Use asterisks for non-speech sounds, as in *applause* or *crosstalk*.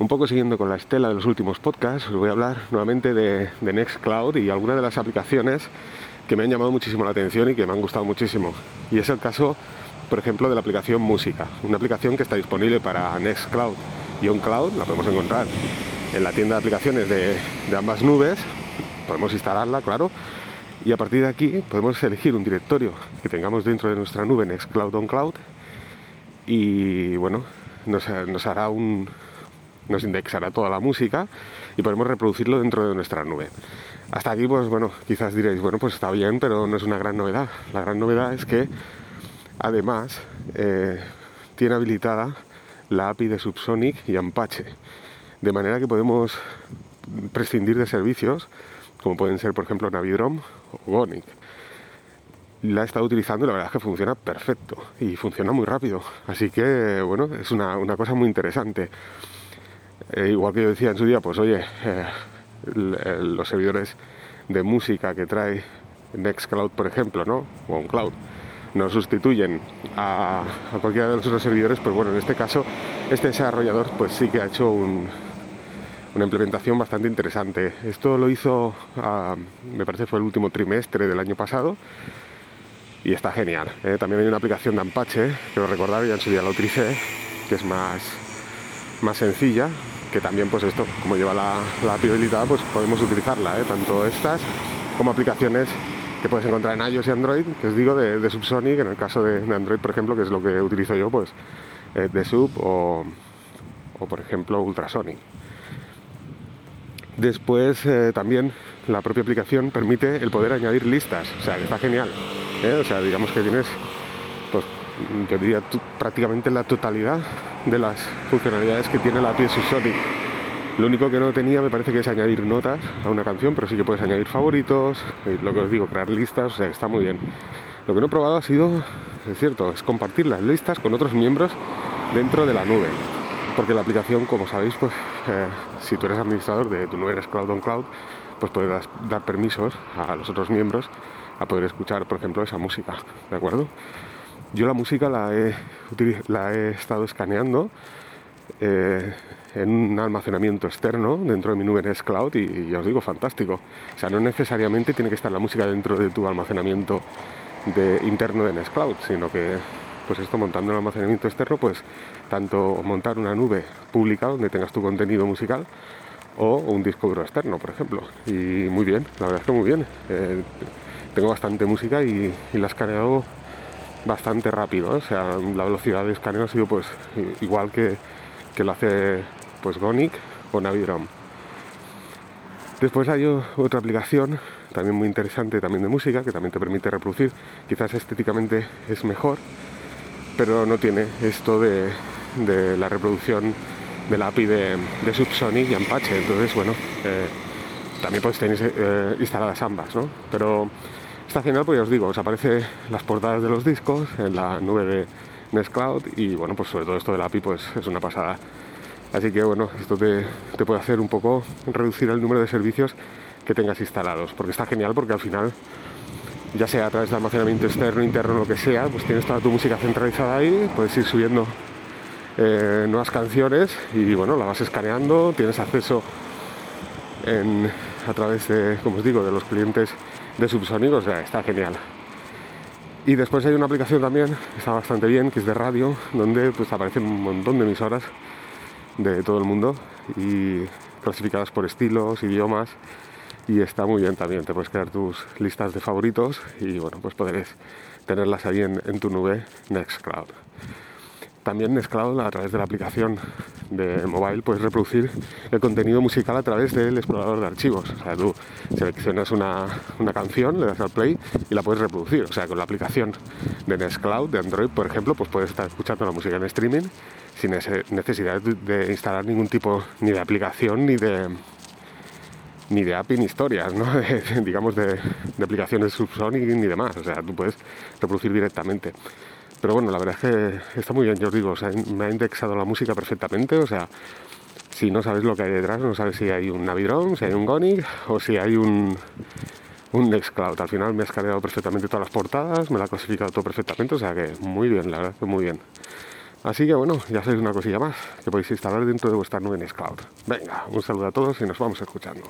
Un poco siguiendo con la estela de los últimos podcasts, os voy a hablar nuevamente de, Nextcloud y algunas de las aplicaciones que me han llamado muchísimo la atención y que me han gustado muchísimo. Y es el caso, por ejemplo, de la aplicación Música, una aplicación que está disponible para Nextcloud. Y OnCloud, la podemos encontrar en la tienda de aplicaciones de, ambas nubes, podemos instalarla, claro, y a partir de aquí podemos elegir un directorio que tengamos dentro de nuestra nube Nextcloud OnCloud y bueno, nos hará un, nos indexará toda la música y podemos reproducirlo dentro de nuestra nube. Hasta aquí, pues bueno, quizás diréis, bueno, pues está bien, pero no es una gran novedad. La gran novedad es que además eh, tiene habilitada la API de Subsonic y Apache, de manera que podemos prescindir de servicios como pueden ser, por ejemplo, Navidrom o Gonic. La he estado utilizando y la verdad es que funciona perfecto y funciona muy rápido. Así que, bueno, es una, una cosa muy interesante. Eh, igual que yo decía en su día, pues oye, eh, los servidores de música que trae Nextcloud, por ejemplo, ¿no? O OnCloud, no sustituyen a, cualquiera de los otros servidores, pues bueno, en este caso, este desarrollador pues sí que ha hecho una implementación bastante interesante. Esto lo hizo, me parece fue el último trimestre del año pasado y está genial. ¿eh? También hay una aplicación de Apache, que lo recordaba, ya en su día lo utilicé, que es más, más sencilla, que también pues esto, como lleva la, la pues podemos utilizarla, ¿eh? tanto estas como aplicaciones que puedes encontrar en iOS y Android, que os digo, de, de Subsonic, en el caso de, Android, por ejemplo, que es lo que utilizo yo, pues eh, de Sub o, o, por ejemplo, Ultrasonic. Después eh, también la propia aplicación permite el poder añadir listas, o sea, está genial. O sea, digamos que tienes, pues, yo diría prácticamente la totalidad de las funcionalidades que tiene la API Subsonic. Lo único que no tenía me parece que es añadir notas a una canción, pero sí que puedes añadir favoritos, lo que os digo, crear listas, o sea, está muy bien. Lo que no he probado ha sido, es cierto, es compartir las listas con otros miembros dentro de la nube. Porque la aplicación, como sabéis, pues eh, si tú eres administrador de tu nube, eres Cloud on Cloud, pues puedes dar permisos a los otros miembros a poder escuchar, por ejemplo, esa música, ¿de acuerdo? Yo la música la he, estado escaneando eh, en un almacenamiento externo dentro de mi nube Nextcloud y, y, ya os digo, fantástico. O sea, no necesariamente tiene que estar la música dentro de tu almacenamiento interno de Nextcloud, sino que pues esto montando un almacenamiento externo, pues tanto montar una nube pública donde tengas tu contenido musical o un disco duro externo, por ejemplo. Y muy bien, la verdad es que muy bien. Eh, tengo bastante música y, y la he escaneado bastante rápido, o sea, la velocidad de escaneo ha sido pues igual que, que lo hace pues Gonic o Navidrom. Después hay otra aplicación también muy interesante también de música que también te permite reproducir, quizás estéticamente es mejor, pero no tiene esto de, de la reproducción de la API de, Subsonic y Apache, entonces bueno, eh, también podéis tener eh, instaladas ambas, ¿no? Pero Está genial, pues ya os digo, os aparece las portadas de los discos en la nube de Nextcloud y bueno, pues sobre todo esto del API pues es una pasada. Así que bueno, esto te, puede hacer un poco reducir el número de servicios que tengas instalados, porque está genial porque al final, ya sea a través de almacenamiento externo, interno, lo que sea, pues tienes toda tu música centralizada ahí, puedes ir subiendo eh, nuevas canciones y bueno, la vas escaneando, tienes acceso a través de, como os digo, de los clientes de subsónicos, o sea, está genial. Y después hay una aplicación también, está bastante bien, que es de radio, donde pues aparecen un montón de emisoras de todo el mundo y clasificadas por estilos, idiomas y está muy bien también, te puedes crear tus listas de favoritos y bueno, pues podréis tenerlas ahí en tu nube Nextcloud. También Nextcloud a través de la aplicación de mobile puedes reproducir el contenido musical a través del explorador de archivos. O sea, tú seleccionas una, canción, le das al play y la puedes reproducir. O sea, con la aplicación de Nextcloud, de Android, por ejemplo, pues puedes estar escuchando la música en streaming sin necesidad de instalar ningún tipo ni de aplicación ni de ni de API ni historias, ¿no? *laughs* digamos de, de aplicaciones subsonic ni demás. O sea, tú puedes reproducir directamente. Pero bueno, la verdad es que está muy bien, yo os digo, me ha indexado la música perfectamente, o sea, si no sabes lo que hay detrás, no sabes si hay un Navidron, si hay un Gonic o si hay un, un Nextcloud. Al final me ha escaneado perfectamente todas las portadas, me la ha clasificado todo perfectamente, o sea que muy bien, la verdad muy bien. Así que bueno, ya sabéis una cosilla más que podéis instalar dentro de vuestra nube Nextcloud. Venga, un saludo a todos y nos vamos escuchando.